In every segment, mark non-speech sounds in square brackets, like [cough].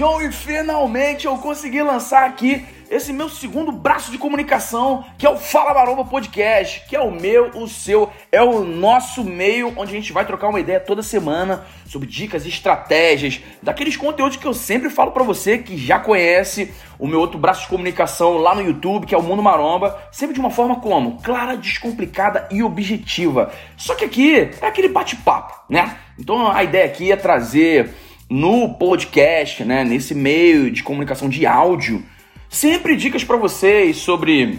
John e finalmente eu consegui lançar aqui esse meu segundo braço de comunicação, que é o Fala Maromba Podcast, que é o meu, o seu, é o nosso meio onde a gente vai trocar uma ideia toda semana sobre dicas, estratégias, daqueles conteúdos que eu sempre falo para você que já conhece o meu outro braço de comunicação lá no YouTube, que é o Mundo Maromba, sempre de uma forma como clara, descomplicada e objetiva. Só que aqui é aquele bate-papo, né? Então a ideia aqui é trazer no podcast, né, nesse meio de comunicação de áudio, Sempre dicas para vocês sobre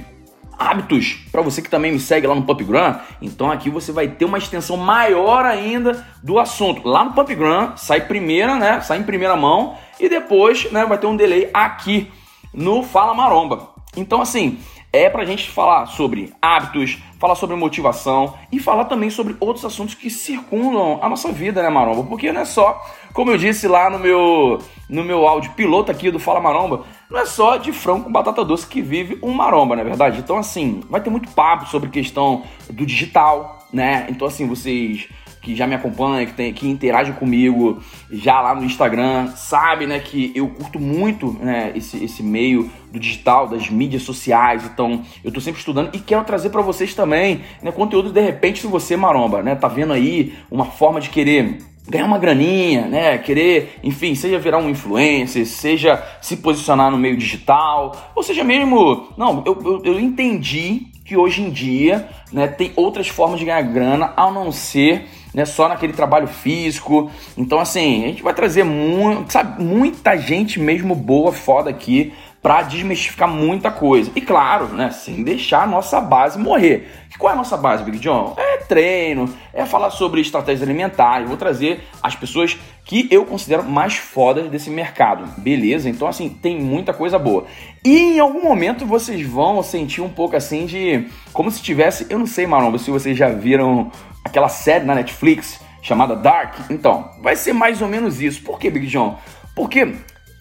hábitos para você que também me segue lá no PumpGram. Então aqui você vai ter uma extensão maior ainda do assunto. Lá no PumpGram sai primeira, né? Sai em primeira mão e depois, né, vai ter um delay aqui no Fala Maromba. Então assim, é pra gente falar sobre hábitos, falar sobre motivação e falar também sobre outros assuntos que circundam a nossa vida, né, Maromba? Porque não é só, como eu disse lá no meu no meu áudio piloto aqui do Fala Maromba, não é só de frango com batata doce que vive um maromba, não é verdade? Então, assim, vai ter muito papo sobre questão do digital, né? Então, assim, vocês que já me acompanham, que, tem, que interagem comigo já lá no Instagram, sabe, né, que eu curto muito né, esse, esse meio do digital, das mídias sociais, então eu tô sempre estudando e quero trazer para vocês também, né, conteúdo de repente se você maromba, né, tá vendo aí uma forma de querer ganhar uma graninha, né? Querer, enfim, seja virar um influencer, seja se posicionar no meio digital, ou seja mesmo. Não, eu, eu, eu entendi que hoje em dia né, tem outras formas de ganhar grana ao não ser né, só naquele trabalho físico. Então, assim, a gente vai trazer muito, sabe, muita gente mesmo boa, foda aqui para desmistificar muita coisa. E claro, né, sem deixar a nossa base morrer. E qual é a nossa base, Big John? É treino, é falar sobre estratégias alimentares. Vou trazer as pessoas que eu considero mais fodas desse mercado. Beleza? Então, assim, tem muita coisa boa. E em algum momento vocês vão sentir um pouco assim de. Como se tivesse. Eu não sei, Maromba, se vocês já viram aquela série na Netflix chamada Dark. Então, vai ser mais ou menos isso. Por que, Big John? Porque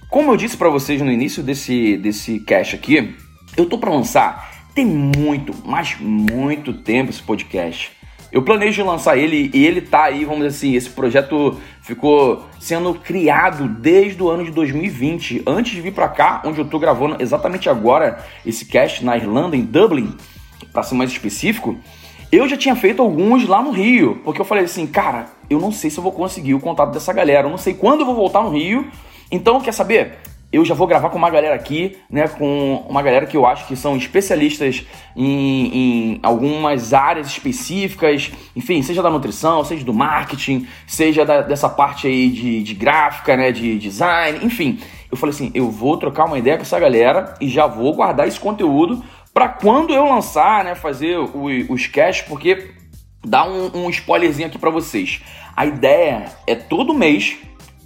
como eu disse para vocês no início desse, desse cast aqui, eu tô para lançar tem muito, mas muito tempo esse podcast. Eu planejo lançar ele e ele tá aí, vamos dizer assim, esse projeto ficou sendo criado desde o ano de 2020, antes de vir para cá, onde eu tô gravando exatamente agora esse cast na Irlanda, em Dublin, para ser mais específico. Eu já tinha feito alguns lá no Rio, porque eu falei assim, cara, eu não sei se eu vou conseguir o contato dessa galera, eu não sei quando eu vou voltar no Rio então, quer saber? Eu já vou gravar com uma galera aqui, né? Com uma galera que eu acho que são especialistas em, em algumas áreas específicas, enfim, seja da nutrição, seja do marketing, seja da, dessa parte aí de, de gráfica, né? De design, enfim. Eu falei assim, eu vou trocar uma ideia com essa galera e já vou guardar esse conteúdo para quando eu lançar, né? Fazer os cash, porque dá um, um spoilerzinho aqui para vocês. A ideia é todo mês,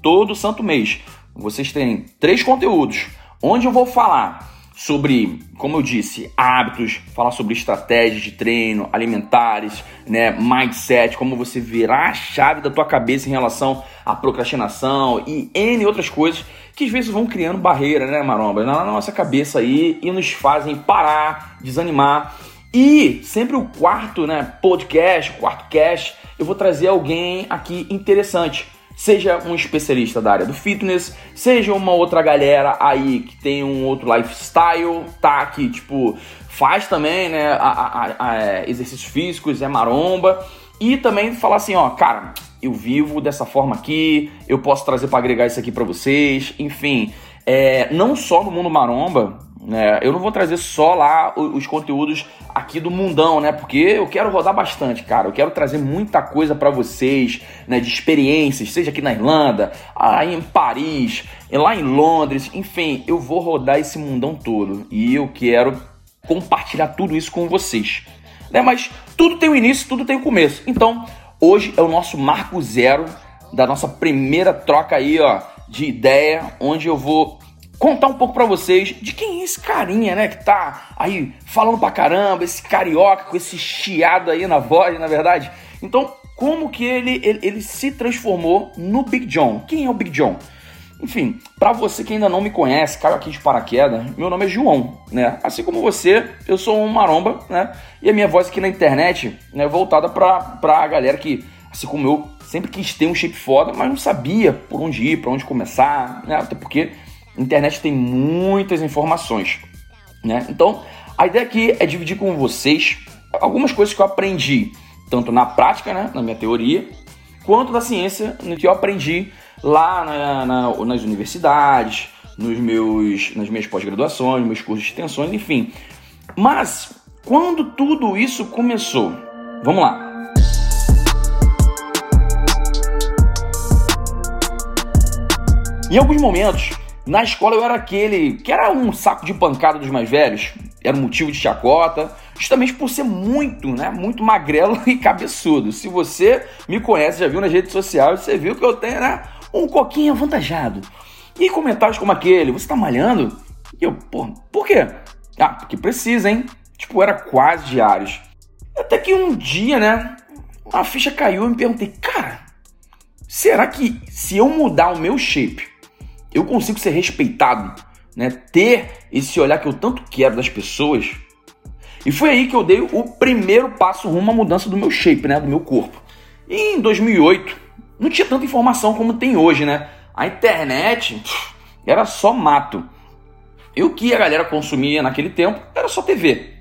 todo santo mês vocês têm três conteúdos, onde eu vou falar sobre, como eu disse, hábitos, falar sobre estratégias de treino, alimentares, né, mindset, como você virar a chave da tua cabeça em relação à procrastinação e N outras coisas que às vezes vão criando barreira, né, maromba, na nossa cabeça aí e nos fazem parar, desanimar. E sempre o quarto, né, podcast, quarto cast, eu vou trazer alguém aqui interessante seja um especialista da área do fitness, seja uma outra galera aí que tem um outro lifestyle, tá? Que tipo faz também, né? A, a, a, é, exercícios físicos, é maromba. E também falar assim, ó, cara, eu vivo dessa forma aqui, eu posso trazer para agregar isso aqui para vocês, enfim, é, não só no mundo maromba, né? Eu não vou trazer só lá os conteúdos aqui do mundão, né? Porque eu quero rodar bastante, cara. Eu quero trazer muita coisa para vocês, né? De experiências, seja aqui na Irlanda, aí em Paris, lá em Londres, enfim, eu vou rodar esse mundão todo e eu quero compartilhar tudo isso com vocês, né? Mas tudo tem um início, tudo tem um começo. Então, hoje é o nosso marco zero da nossa primeira troca aí, ó, de ideia, onde eu vou contar um pouco para vocês de quem é esse carinha, né, que tá aí falando pra caramba, esse carioca com esse chiado aí na voz, na verdade. Então, como que ele, ele, ele se transformou no Big John? Quem é o Big John? Enfim, para você que ainda não me conhece, caiu aqui de paraquedas, meu nome é João, né? Assim como você, eu sou um maromba, né? E a minha voz aqui na internet, né, voltada pra, pra galera que Assim como eu sempre quis ter um shape foda, mas não sabia por onde ir, por onde começar, né? Até porque internet tem muitas informações, né? Então, a ideia aqui é dividir com vocês algumas coisas que eu aprendi, tanto na prática, né, na minha teoria, quanto da ciência, no que eu aprendi lá na, na, nas universidades, nos meus, nas minhas pós-graduações, meus cursos de extensões, enfim. Mas, quando tudo isso começou? Vamos lá. Em alguns momentos, na escola eu era aquele que era um saco de pancada dos mais velhos, era um motivo de chacota, justamente por ser muito, né, muito magrelo [laughs] e cabeçudo. Se você me conhece, já viu nas redes sociais, você viu que eu tenho, né, um coquinho avantajado. E comentários como aquele, você tá malhando? E eu, pô, por quê? Ah, porque precisa, hein? Tipo, era quase diários. Até que um dia, né, uma ficha caiu e eu me perguntei, cara, será que se eu mudar o meu shape, eu consigo ser respeitado, né? Ter esse olhar que eu tanto quero das pessoas. E foi aí que eu dei o primeiro passo rumo à mudança do meu shape, né? Do meu corpo. E em 2008, não tinha tanta informação como tem hoje, né? A internet era só mato. E o que a galera consumia naquele tempo era só TV.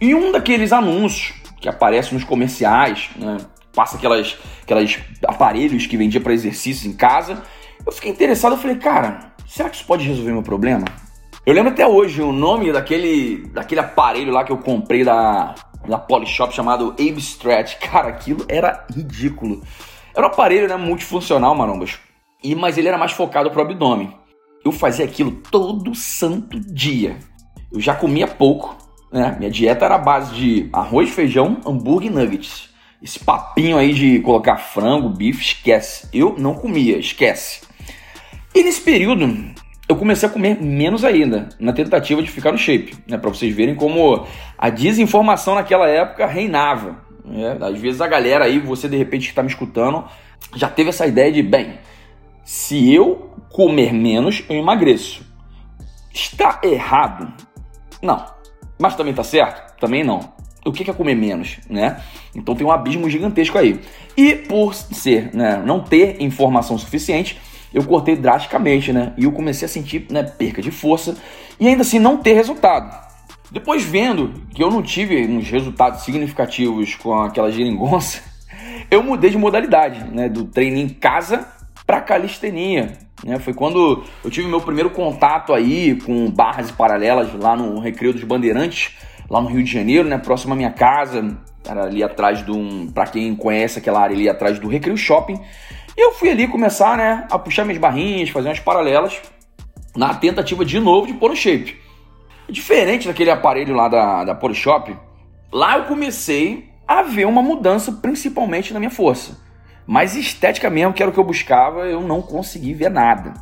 E um daqueles anúncios que aparece nos comerciais, né? passa aquelas, aquelas aparelhos que vendia para exercícios em casa, eu fiquei interessado, eu falei, cara, será que isso pode resolver meu problema? Eu lembro até hoje o nome daquele, daquele aparelho lá que eu comprei da, da Polishop chamado Abe Stretch. [laughs] Cara, aquilo era ridículo. Era um aparelho né, multifuncional, marombas. E, mas ele era mais focado pro abdômen. Eu fazia aquilo todo santo dia. Eu já comia pouco, né? Minha dieta era a base de arroz, feijão, hambúrguer e nuggets. Esse papinho aí de colocar frango, bife, esquece. Eu não comia, esquece. E nesse período, eu comecei a comer menos ainda, na tentativa de ficar no shape, né? Para vocês verem como a desinformação naquela época reinava. Né? Às vezes a galera aí, você de repente que está me escutando, já teve essa ideia de, bem, se eu comer menos, eu emagreço. Está errado? Não. Mas também está certo? Também não. O que é comer menos, né? Então tem um abismo gigantesco aí. E por ser, né, não ter informação suficiente, eu cortei drasticamente, né? E eu comecei a sentir né, perca de força e ainda assim não ter resultado. Depois vendo que eu não tive uns resultados significativos com aquela geringonça, [laughs] eu mudei de modalidade, né? Do treino em casa para calistenia. Né? Foi quando eu tive meu primeiro contato aí com barras paralelas lá no Recreio dos Bandeirantes, lá no Rio de Janeiro, né? Próximo à minha casa, era ali atrás de um, para quem conhece aquela área ali atrás do Recreio Shopping. Eu fui ali começar, né, a puxar minhas barrinhas, fazer umas paralelas, na tentativa de novo de pôr no shape. Diferente daquele aparelho lá da, da Polishop, lá eu comecei a ver uma mudança, principalmente na minha força. Mas estética mesmo, que era o que eu buscava, eu não consegui ver nada.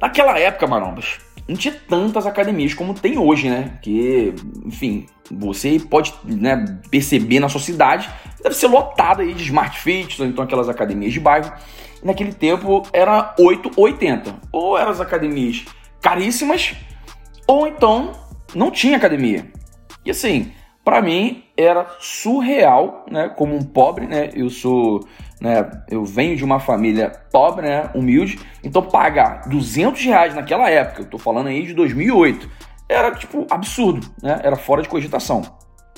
Naquela época, marombas, não tinha tantas academias como tem hoje, né? Que, enfim, você pode né, perceber na sua cidade, deve ser lotada aí de Smart Fit, ou então aquelas academias de bairro. E naquele tempo era 8,80. Ou eram as academias caríssimas, ou então não tinha academia. E assim, para mim era surreal, né? Como um pobre, né? Eu sou, né? Eu venho de uma família pobre, né? Humilde. Então pagar 200 reais naquela época, eu tô falando aí de 2008, era tipo absurdo, né? Era fora de cogitação.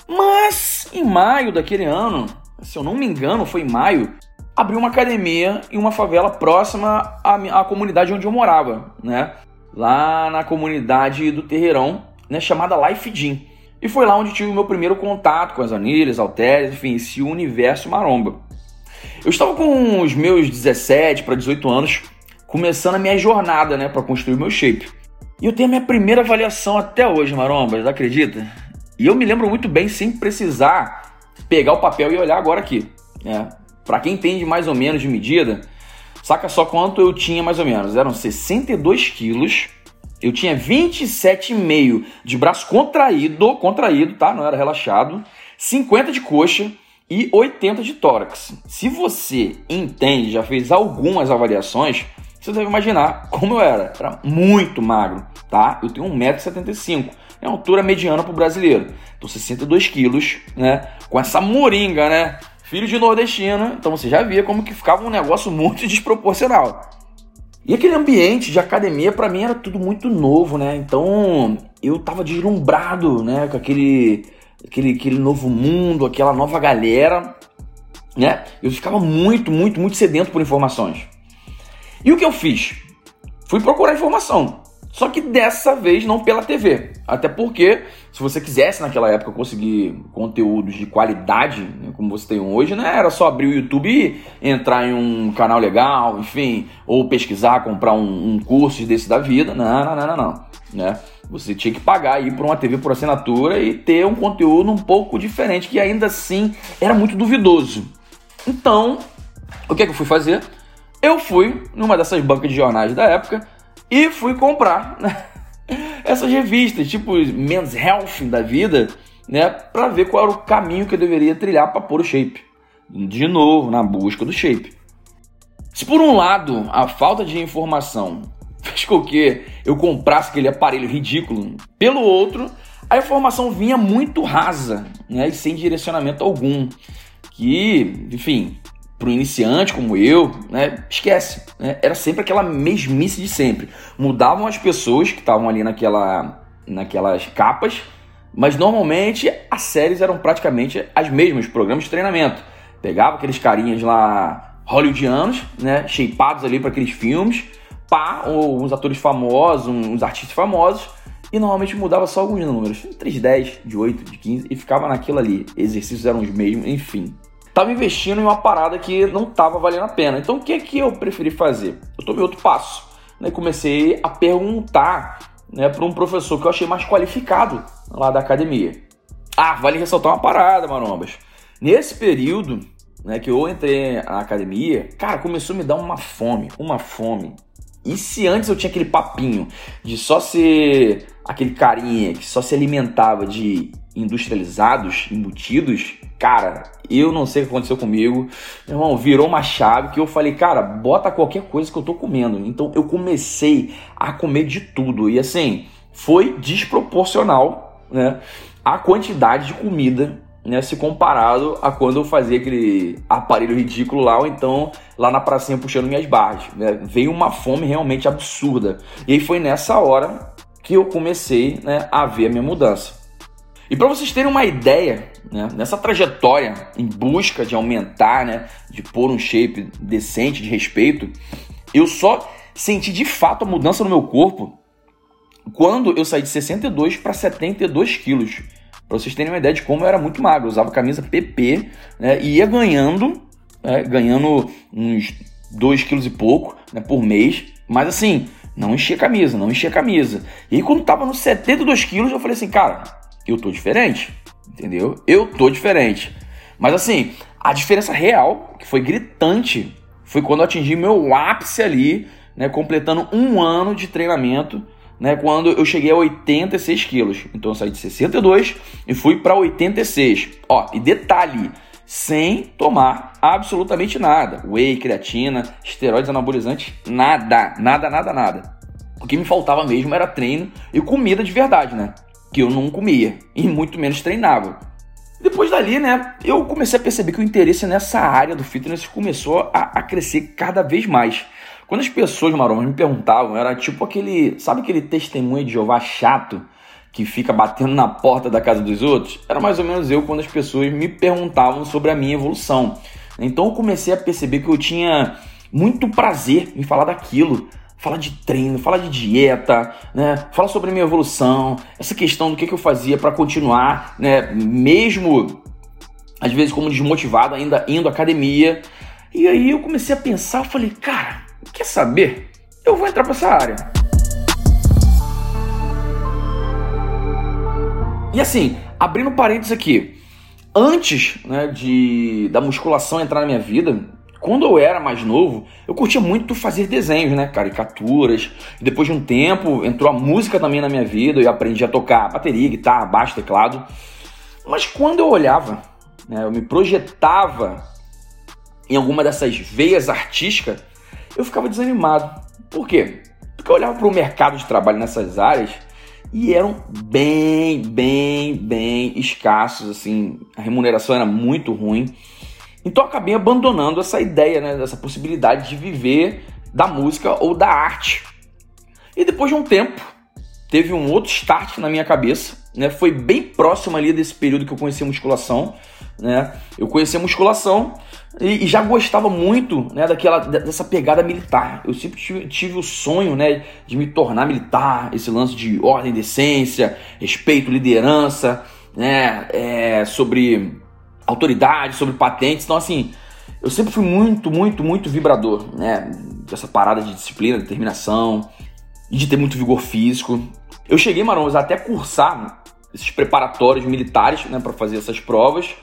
Mas em maio daquele ano, se eu não me engano, foi em maio, abriu uma academia em uma favela próxima à, à comunidade onde eu morava, né? Lá na comunidade do Terreirão, né? Chamada Life Gym. E foi lá onde tive o meu primeiro contato com as anilhas, halteres, enfim, esse universo maromba. Eu estava com os meus 17 para 18 anos, começando a minha jornada, né, para construir meu shape. E eu tenho a minha primeira avaliação até hoje, marombas, acredita? E eu me lembro muito bem, sem precisar pegar o papel e olhar agora aqui. Né? Para quem entende mais ou menos de medida, saca só quanto eu tinha mais ou menos. Eram 62 quilos eu tinha 27,5 de braço contraído, contraído, tá? Não era relaxado. 50 de coxa e 80 de tórax. Se você entende, já fez algumas avaliações, você deve imaginar como eu era. Era muito magro, tá? Eu tenho 1,75m. É uma altura mediana para o brasileiro. Então, 62 quilos, né? Com essa moringa, né? filho de nordestino, então você já via como que ficava um negócio muito [laughs] desproporcional. E aquele ambiente de academia para mim era tudo muito novo, né? Então eu tava deslumbrado, né, com aquele, aquele, aquele novo mundo, aquela nova galera, né? Eu ficava muito, muito, muito sedento por informações. E o que eu fiz? Fui procurar informação. Só que dessa vez não pela TV. Até porque, se você quisesse naquela época conseguir conteúdos de qualidade, né, como você tem hoje, né? Era só abrir o YouTube e entrar em um canal legal, enfim, ou pesquisar, comprar um, um curso desse da vida. Não, não, não, não, não. Né? Você tinha que pagar aí por uma TV por assinatura e ter um conteúdo um pouco diferente, que ainda assim era muito duvidoso. Então, o que é que eu fui fazer? Eu fui numa dessas bancas de jornais da época e fui comprar né, [laughs] essas revistas, tipo Men's Health da vida, né, para ver qual era o caminho que eu deveria trilhar para pôr o shape. De novo, na busca do shape. Se por um lado a falta de informação fez com que eu comprasse aquele aparelho ridículo, pelo outro, a informação vinha muito rasa né, e sem direcionamento algum. Que, enfim, para o iniciante como eu, né, esquece. Né? Era sempre aquela mesmice de sempre. Mudavam as pessoas que estavam ali naquela, naquelas capas, mas normalmente as séries eram praticamente as mesmas, programas de treinamento. Pegava aqueles carinhas lá hollywoodianos, né, shapeados ali para aqueles filmes, pá, ou uns atores famosos, uns artistas famosos, e normalmente mudava só alguns números, 3, 10, de 8, de 15, e ficava naquilo ali. Exercícios eram os mesmos, enfim estava investindo em uma parada que não estava valendo a pena. Então o que é que eu preferi fazer? Eu tomei outro passo. Né? Comecei a perguntar né, para um professor que eu achei mais qualificado lá da academia. Ah, vale ressaltar uma parada, marombas. Nesse período né, que eu entrei na academia, cara, começou a me dar uma fome, uma fome. E se antes eu tinha aquele papinho de só ser aquele carinha que só se alimentava de industrializados, embutidos, cara, eu não sei o que aconteceu comigo. Meu irmão, virou uma chave que eu falei, cara, bota qualquer coisa que eu tô comendo. Então eu comecei a comer de tudo. E assim, foi desproporcional, né? A quantidade de comida, né? Se comparado a quando eu fazia aquele aparelho ridículo lá, ou então lá na pracinha puxando minhas barras. Né? Veio uma fome realmente absurda. E aí foi nessa hora que eu comecei né, a ver a minha mudança. E para vocês terem uma ideia, né, nessa trajetória em busca de aumentar, né, de pôr um shape decente, de respeito, eu só senti de fato a mudança no meu corpo quando eu saí de 62 para 72 quilos. Para vocês terem uma ideia de como eu era muito magro, eu usava camisa PP né, e ia ganhando, né, ganhando uns 2 quilos e pouco né, por mês, mas assim, não enchia camisa, não enchia camisa. E aí, quando tava nos 72 quilos, eu falei assim, cara, eu tô diferente, entendeu? Eu tô diferente. Mas assim, a diferença real, que foi gritante, foi quando eu atingi meu ápice ali, né, completando um ano de treinamento, né, quando eu cheguei a 86 quilos. Então eu saí de 62 e fui para 86. Ó, e detalhe, sem tomar absolutamente nada. Whey, creatina, esteroides anabolizantes, nada, nada, nada, nada. O que me faltava mesmo era treino e comida de verdade, né? que eu não comia e muito menos treinava. Depois dali, né, eu comecei a perceber que o interesse nessa área do fitness começou a, a crescer cada vez mais. Quando as pessoas, maromas, me perguntavam, era tipo aquele, sabe aquele testemunho de Jeová chato que fica batendo na porta da casa dos outros? Era mais ou menos eu quando as pessoas me perguntavam sobre a minha evolução. Então eu comecei a perceber que eu tinha muito prazer em falar daquilo, falar de treino, falar de dieta, né? Falar sobre a minha evolução, essa questão do que, que eu fazia para continuar, né? Mesmo às vezes como desmotivado, ainda indo à academia. E aí eu comecei a pensar, falei, cara, quer saber? Eu vou entrar para essa área. E assim, abrindo parênteses aqui, antes né, de da musculação entrar na minha vida, quando eu era mais novo, eu curtia muito fazer desenhos, né? Caricaturas. E depois de um tempo, entrou a música também na minha vida. Eu aprendi a tocar bateria, guitarra, baixo, teclado. Mas quando eu olhava, né, eu me projetava em alguma dessas veias artísticas, eu ficava desanimado. Por quê? Porque eu olhava para o mercado de trabalho nessas áreas e eram bem, bem, bem escassos, assim, a remuneração era muito ruim Então eu acabei abandonando essa ideia, né, dessa possibilidade de viver da música ou da arte. E depois de um tempo, teve um outro start na minha cabeça, né? Foi bem próximo ali desse período que eu conheci a musculação, né? Eu conheci a musculação e, e já gostava muito, né, daquela dessa pegada militar. Eu sempre tive, tive, o sonho, né, de me tornar militar, esse lance de ordem, decência, respeito, liderança, né, é, sobre autoridade, sobre patentes. Então assim, eu sempre fui muito, muito, muito vibrador, né? Dessa parada de disciplina, determinação e de ter muito vigor físico. Eu cheguei, Marons, até cursar esses preparatórios militares, né, para fazer essas provas.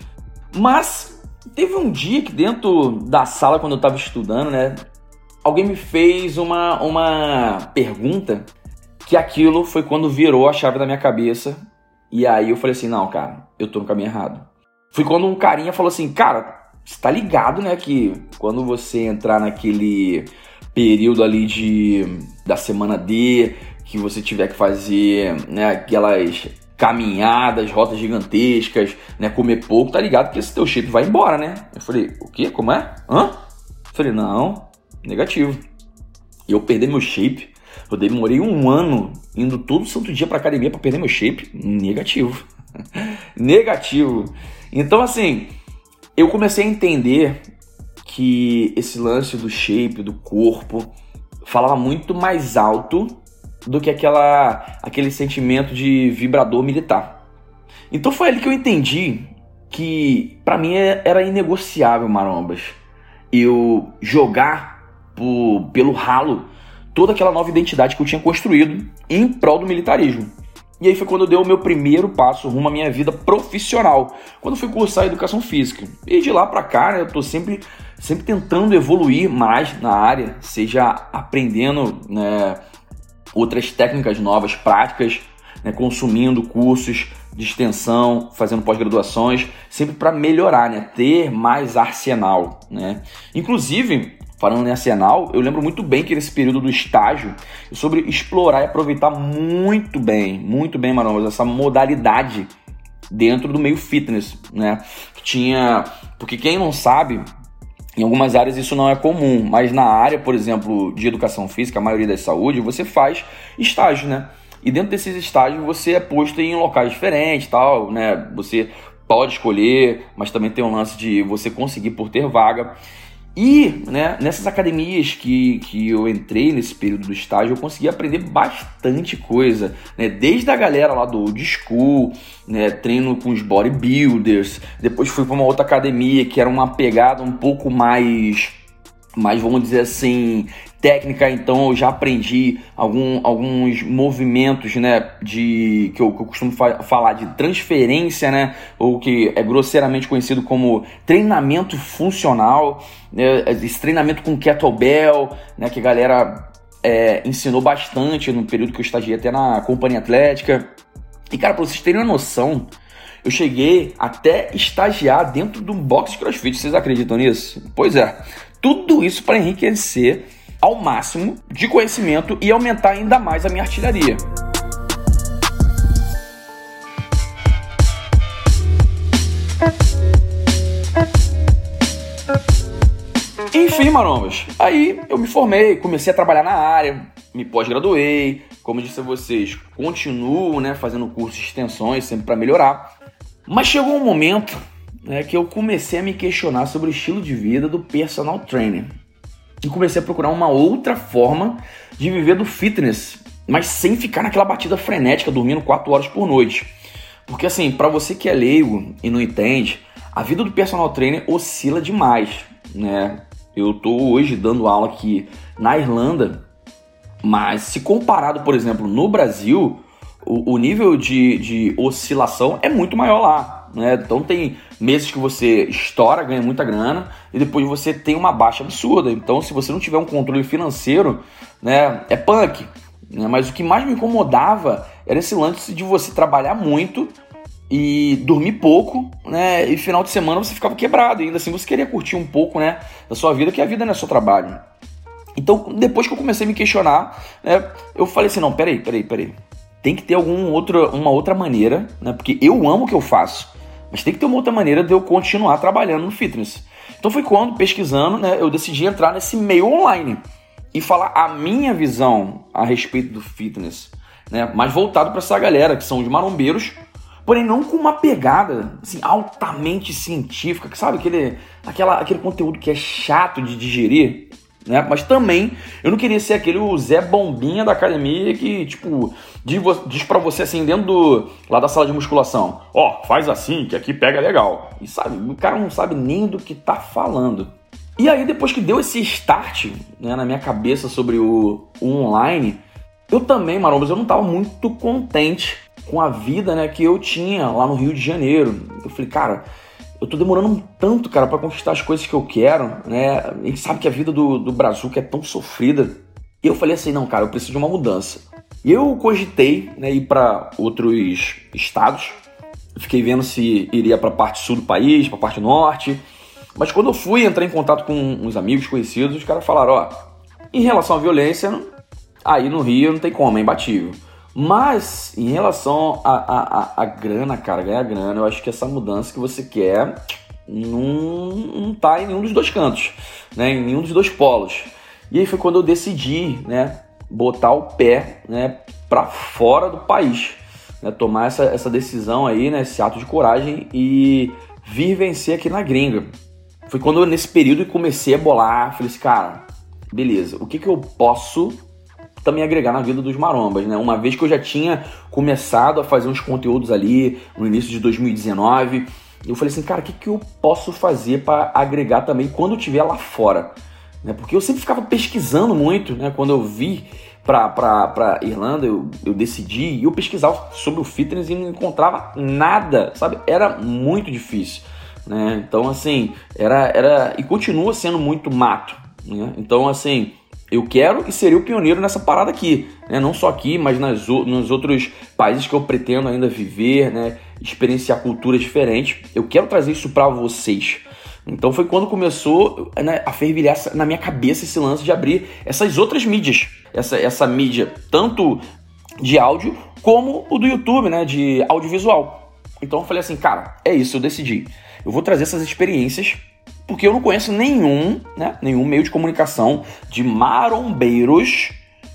Mas teve um dia que dentro da sala, quando eu estava estudando, né, alguém me fez uma, uma pergunta que aquilo foi quando virou a chave da minha cabeça. E aí eu falei assim, não, cara, eu tô no caminho errado. Foi quando um carinha falou assim, cara, você tá ligado, né, que quando você entrar naquele período ali de da semana D, que você tiver que fazer, né, aquelas caminhadas, rotas gigantescas, né, comer pouco, tá ligado que esse teu shape vai embora, né? Eu falei, o quê? Como é? Hã? Eu falei, não, negativo. E eu perdi meu shape. Eu demorei um ano indo todo santo dia pra academia para perder meu shape. Negativo. [laughs] negativo. Então, assim, eu comecei a entender que esse lance do shape, do corpo, falava muito mais alto do que aquela, aquele sentimento de vibrador militar. Então foi ali que eu entendi que para mim é, era inegociável, marombas, eu jogar por, pelo ralo toda aquela nova identidade que eu tinha construído em prol do militarismo. E aí foi quando eu dei o meu primeiro passo rumo à minha vida profissional, quando fui cursar educação física. E de lá para cá, né, eu tô sempre, sempre tentando evoluir mais na área, seja aprendendo né, outras técnicas novas, práticas, né, consumindo cursos de extensão, fazendo pós-graduações, sempre para melhorar, né, ter mais arsenal. Né. Inclusive, falando em arsenal, eu lembro muito bem que nesse período do estágio, sobre explorar e aproveitar muito bem, muito bem, Maromas, essa modalidade dentro do meio fitness, né? Tinha, porque quem não sabe, em algumas áreas isso não é comum, mas na área, por exemplo, de educação física, a maioria da saúde, você faz estágio, né? E dentro desses estágios você é posto em locais diferentes, tal, né? Você pode escolher, mas também tem um lance de você conseguir por ter vaga. E né, nessas academias que, que eu entrei nesse período do estágio, eu consegui aprender bastante coisa, né? Desde a galera lá do old school, né, treino com os bodybuilders, depois fui para uma outra academia que era uma pegada um pouco mais mais vamos dizer assim, técnica, então eu já aprendi algum, alguns movimentos, né, de que eu, que eu costumo fa falar de transferência, né, ou que é grosseiramente conhecido como treinamento funcional, né, esse treinamento com kettlebell, né, que a galera é, ensinou bastante no período que eu estagiei até na companhia atlética. E cara, para vocês terem uma noção, eu cheguei até estagiar dentro de um box crossfit. Vocês acreditam nisso? Pois é. Tudo isso para enriquecer ao máximo de conhecimento e aumentar ainda mais a minha artilharia. Enfim, marombas, aí eu me formei, comecei a trabalhar na área, me pós-graduei, como eu disse a vocês, continuo né, fazendo cursos de extensões sempre para melhorar. Mas chegou um momento né, que eu comecei a me questionar sobre o estilo de vida do personal trainer e comecei a procurar uma outra forma de viver do fitness, mas sem ficar naquela batida frenética, dormindo 4 horas por noite. Porque assim, para você que é leigo e não entende, a vida do personal trainer oscila demais, né? Eu tô hoje dando aula aqui na Irlanda, mas se comparado, por exemplo, no Brasil, o, o nível de, de oscilação é muito maior lá. Né? Então tem meses que você estoura, ganha muita grana e depois você tem uma baixa absurda. Então se você não tiver um controle financeiro, né, é punk. Né? Mas o que mais me incomodava era esse lance de você trabalhar muito e dormir pouco, né? E final de semana você ficava quebrado. E ainda assim você queria curtir um pouco, né, da sua vida, que a vida não é só trabalho. Então, depois que eu comecei a me questionar, né, eu falei assim, não, peraí, peraí, peraí. Tem que ter algum outro, uma outra maneira, né? Porque eu amo o que eu faço. Mas tem que ter uma outra maneira de eu continuar trabalhando no fitness. Então foi quando, pesquisando, né, eu decidi entrar nesse meio online e falar a minha visão a respeito do fitness, né, mais voltado para essa galera que são os marombeiros, porém não com uma pegada assim, altamente científica, que sabe aquele, aquela, aquele conteúdo que é chato de digerir, né? Mas também eu não queria ser aquele Zé Bombinha da academia que, tipo, diz, diz para você assim, dentro do, lá da sala de musculação: Ó, oh, faz assim que aqui pega legal. E sabe, o cara não sabe nem do que tá falando. E aí, depois que deu esse start né, na minha cabeça sobre o, o online, eu também, Marombas, eu não tava muito contente com a vida né, que eu tinha lá no Rio de Janeiro. Eu falei, cara eu tô demorando tanto, cara, para conquistar as coisas que eu quero, né? A gente sabe que a vida do, do Brasil é tão sofrida. E eu falei assim, não, cara, eu preciso de uma mudança. E eu cogitei, né, ir para outros estados. Fiquei vendo se iria para parte sul do país, para parte norte. Mas quando eu fui entrar em contato com uns amigos conhecidos, os caras falaram, ó, em relação à violência, aí no Rio não tem como, é imbatível. Mas, em relação a, a, a, a, grana, cara, ganhar grana, eu acho que essa mudança que você quer não, não tá em nenhum dos dois cantos, né? Em nenhum dos dois polos. E aí foi quando eu decidi, né? Botar o pé, né? Pra fora do país. Né, tomar essa, essa decisão aí, né? Esse ato de coragem e vir vencer aqui na gringa. Foi quando eu, nesse período, comecei a bolar. Falei assim, cara, beleza, o que que eu posso também agregar na vida dos marombas, né? Uma vez que eu já tinha começado a fazer uns conteúdos ali no início de 2019, eu falei assim, cara, o que, que eu posso fazer para agregar também quando eu estiver lá fora? Né? Porque eu sempre ficava pesquisando muito, né? Quando eu vi pra, Irlanda, eu, eu decidi e eu pesquisava sobre o fitness e não encontrava nada, sabe? Era muito difícil, né? Então, assim, era, era e continua sendo muito mato, né? Então, assim, eu quero e seria o pioneiro nessa parada aqui, né? não só aqui, mas nas, nos outros países que eu pretendo ainda viver, né? experienciar culturas diferentes. Eu quero trazer isso para vocês. Então foi quando começou né, a fervilhar na minha cabeça esse lance de abrir essas outras mídias, essa, essa mídia tanto de áudio como o do YouTube, né, de audiovisual. Então eu falei assim, cara, é isso, eu decidi. Eu vou trazer essas experiências porque eu não conheço nenhum, né, nenhum meio de comunicação de marombeiros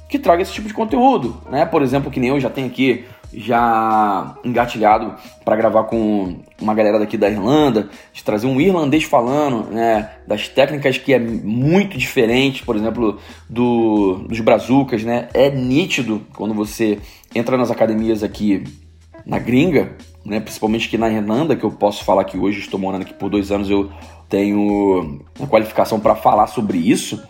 que traga esse tipo de conteúdo, né? Por exemplo, que nem eu já tenho aqui já engatilhado para gravar com uma galera daqui da Irlanda, de trazer um irlandês falando, né, das técnicas que é muito diferente, por exemplo, do, dos brazucas, né? É nítido quando você entra nas academias aqui na gringa, né, principalmente aqui na Irlanda, que eu posso falar que hoje estou morando aqui por dois anos, eu tenho a qualificação para falar sobre isso.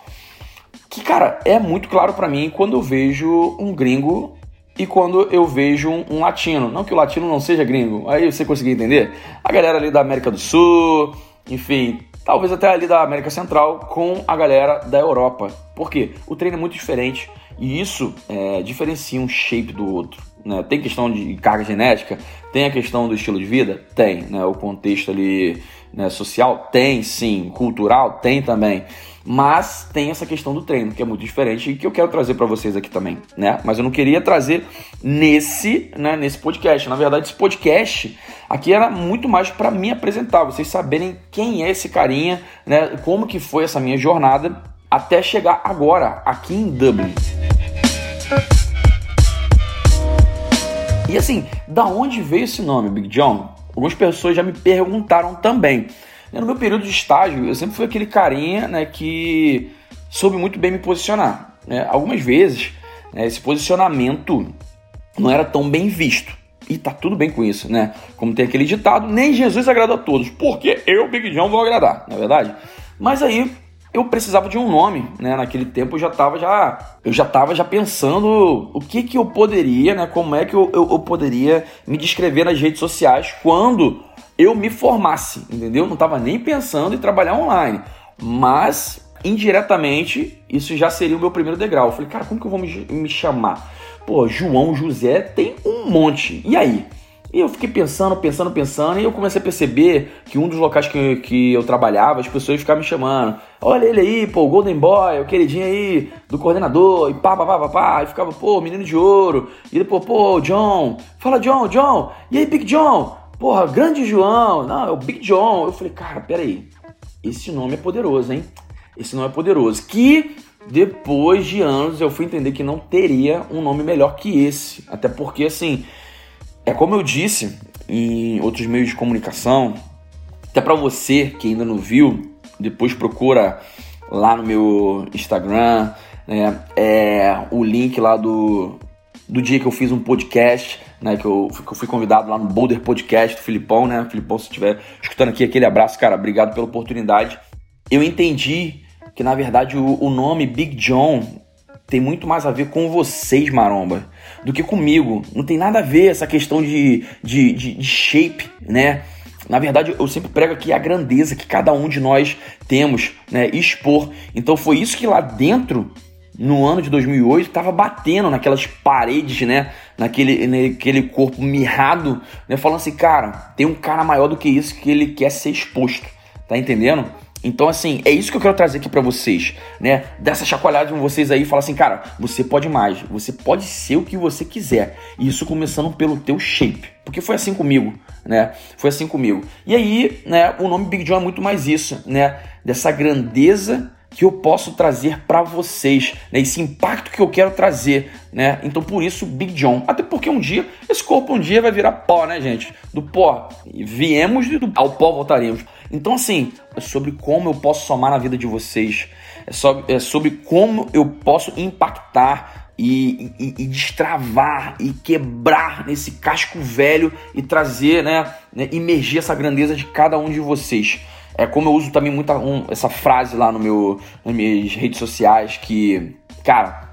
Que, cara, é muito claro para mim quando eu vejo um gringo e quando eu vejo um, um, latino. Não que o latino não seja gringo, aí você conseguiu entender? A galera ali da América do Sul, enfim, talvez até ali da América Central com a galera da Europa. Por quê? O treino é muito diferente e isso é, diferencia um shape do outro. Né? Tem questão de carga genética, tem a questão do estilo de vida? Tem, né? O contexto ali né, social? Tem, sim. Cultural? Tem também. Mas tem essa questão do treino, que é muito diferente e que eu quero trazer para vocês aqui também, né? Mas eu não queria trazer nesse, né, nesse podcast. Na verdade, esse podcast aqui era muito mais para me apresentar, vocês saberem quem é esse carinha, né? Como que foi essa minha jornada até chegar agora aqui em Dublin. E assim, da onde veio esse nome, Big John? Algumas pessoas já me perguntaram também. No meu período de estágio, eu sempre fui aquele carinha né, que soube muito bem me posicionar. Né? Algumas vezes, né, esse posicionamento não era tão bem visto. E tá tudo bem com isso, né? Como tem aquele ditado, nem Jesus agrada a todos, porque eu, Big John, vou agradar, não é verdade? Mas aí eu precisava de um nome, né? Naquele tempo eu já estava já eu já tava já pensando o que que eu poderia, né? Como é que eu, eu, eu poderia me descrever nas redes sociais quando eu me formasse, entendeu? Não estava nem pensando em trabalhar online, mas indiretamente isso já seria o meu primeiro degrau. Eu falei, cara, como que eu vou me, me chamar? Pô, João José tem um monte. E aí? E eu fiquei pensando, pensando, pensando, e eu comecei a perceber que um dos locais que, que eu trabalhava, as pessoas ficavam me chamando. Olha ele aí, pô, o Golden Boy, o queridinho aí do coordenador, e pá, pá, pá, pá, pá. E ficava, pô, menino de ouro. E depois, pô, John, fala John, John. E aí, Big John? Porra, grande João. Não, é o Big John. Eu falei, cara, peraí. esse nome é poderoso, hein? Esse nome é poderoso. Que depois de anos eu fui entender que não teria um nome melhor que esse. Até porque, assim, é como eu disse em outros meios de comunicação, até para você que ainda não viu, depois procura lá no meu Instagram, né, é, o link lá do, do dia que eu fiz um podcast, né, que eu, que eu fui convidado lá no Boulder Podcast do Filipão, né, Filipão, se estiver escutando aqui, aquele abraço, cara, obrigado pela oportunidade. Eu entendi que, na verdade, o, o nome Big John tem muito mais a ver com vocês, maromba, do que comigo. Não tem nada a ver essa questão de, de, de, de shape, né? Na verdade, eu sempre prego aqui a grandeza que cada um de nós temos, né? Expor. Então foi isso que lá dentro, no ano de 2008, estava batendo naquelas paredes, né? Naquele, naquele corpo mirrado, né? Falando assim, cara, tem um cara maior do que isso que ele quer ser exposto. Tá entendendo? Então, assim, é isso que eu quero trazer aqui para vocês, né? Dessa chacoalhada de vocês aí, falar assim, cara, você pode mais, você pode ser o que você quiser. E isso começando pelo teu shape. Porque foi assim comigo, né? Foi assim comigo. E aí, né, o nome Big John é muito mais isso, né? Dessa grandeza que eu posso trazer para vocês, né? Esse impacto que eu quero trazer, né? Então por isso Big John. Até porque um dia esse corpo um dia vai virar pó, né, gente? Do pó viemos do, ao pó voltaremos. Então assim, é sobre como eu posso somar na vida de vocês. É sobre, é sobre como eu posso impactar e, e, e, destravar e quebrar nesse casco velho e trazer, né, né, essa grandeza de cada um de vocês. É como eu uso também muita um, essa frase lá no meu, nas minhas redes sociais que, cara,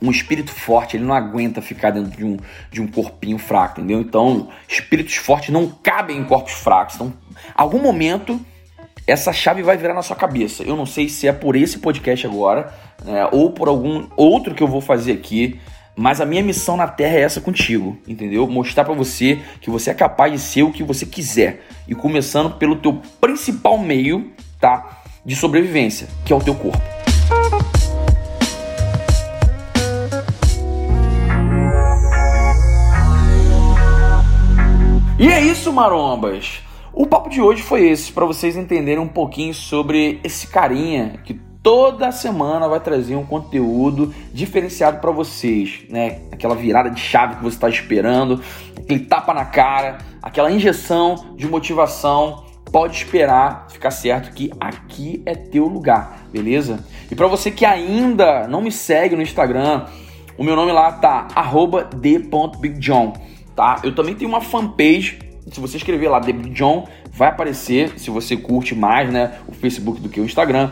um espírito forte ele não aguenta ficar dentro de um, de um corpinho fraco, entendeu? Então, espíritos fortes não cabem em corpos fracos. Então, algum momento essa chave vai virar na sua cabeça. Eu não sei se é por esse podcast agora, né, ou por algum outro que eu vou fazer aqui. Mas a minha missão na Terra é essa contigo, entendeu? Mostrar para você que você é capaz de ser o que você quiser. E começando pelo teu principal meio, tá? De sobrevivência, que é o teu corpo. Isso, marombas. O papo de hoje foi esse, para vocês entenderem um pouquinho sobre esse carinha que toda semana vai trazer um conteúdo diferenciado para vocês, né? Aquela virada de chave que você está esperando, aquele tapa na cara, aquela injeção de motivação. Pode esperar, ficar certo que aqui é teu lugar, beleza? E para você que ainda não me segue no Instagram, o meu nome lá tá @d.bigjohn, tá? Eu também tenho uma fanpage se você escrever lá David John, vai aparecer se você curte mais, né, o Facebook do que o Instagram.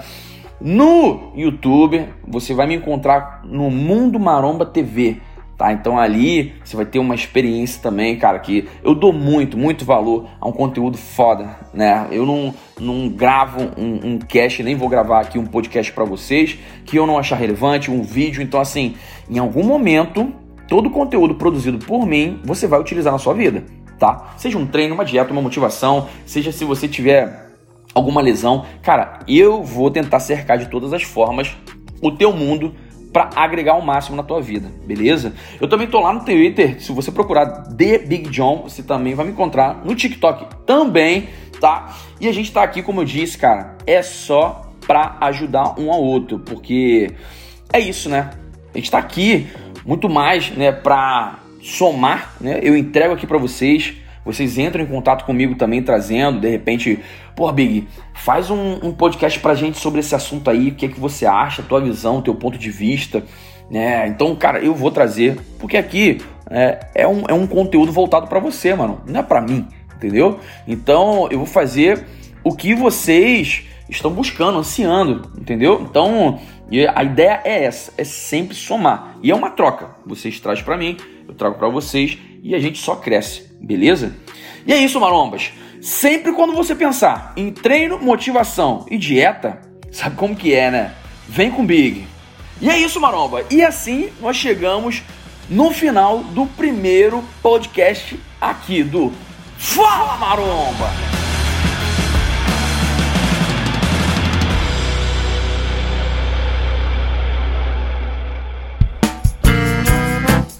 No YouTube, você vai me encontrar no Mundo Maromba TV, tá? Então ali você vai ter uma experiência também, cara, que eu dou muito, muito valor a um conteúdo foda, né? Eu não, não gravo um, um cast, nem vou gravar aqui um podcast para vocês que eu não achar relevante, um vídeo. Então, assim, em algum momento, todo o conteúdo produzido por mim você vai utilizar na sua vida, tá? Seja um treino, uma dieta, uma motivação, seja se você tiver alguma lesão, cara, eu vou tentar cercar de todas as formas o teu mundo para agregar o máximo na tua vida, beleza? Eu também tô lá no Twitter, se você procurar The Big John, você também vai me encontrar no TikTok também, tá? E a gente tá aqui, como eu disse, cara, é só para ajudar um ao outro, porque é isso, né? A gente tá aqui muito mais, né, para somar, né? Eu entrego aqui para vocês vocês entram em contato comigo também, trazendo, de repente, pô, Big, faz um, um podcast pra gente sobre esse assunto aí, o que é que você acha, tua visão, teu ponto de vista, né? Então, cara, eu vou trazer, porque aqui é, é, um, é um conteúdo voltado para você, mano, não é para mim, entendeu? Então, eu vou fazer o que vocês estão buscando, ansiando, entendeu? Então, a ideia é essa, é sempre somar. E é uma troca. Vocês trazem para mim, eu trago para vocês e a gente só cresce, beleza? E é isso, marombas. Sempre quando você pensar em treino, motivação e dieta, sabe como que é, né? Vem com Big. E é isso, maromba. E assim nós chegamos no final do primeiro podcast aqui do Fala Maromba!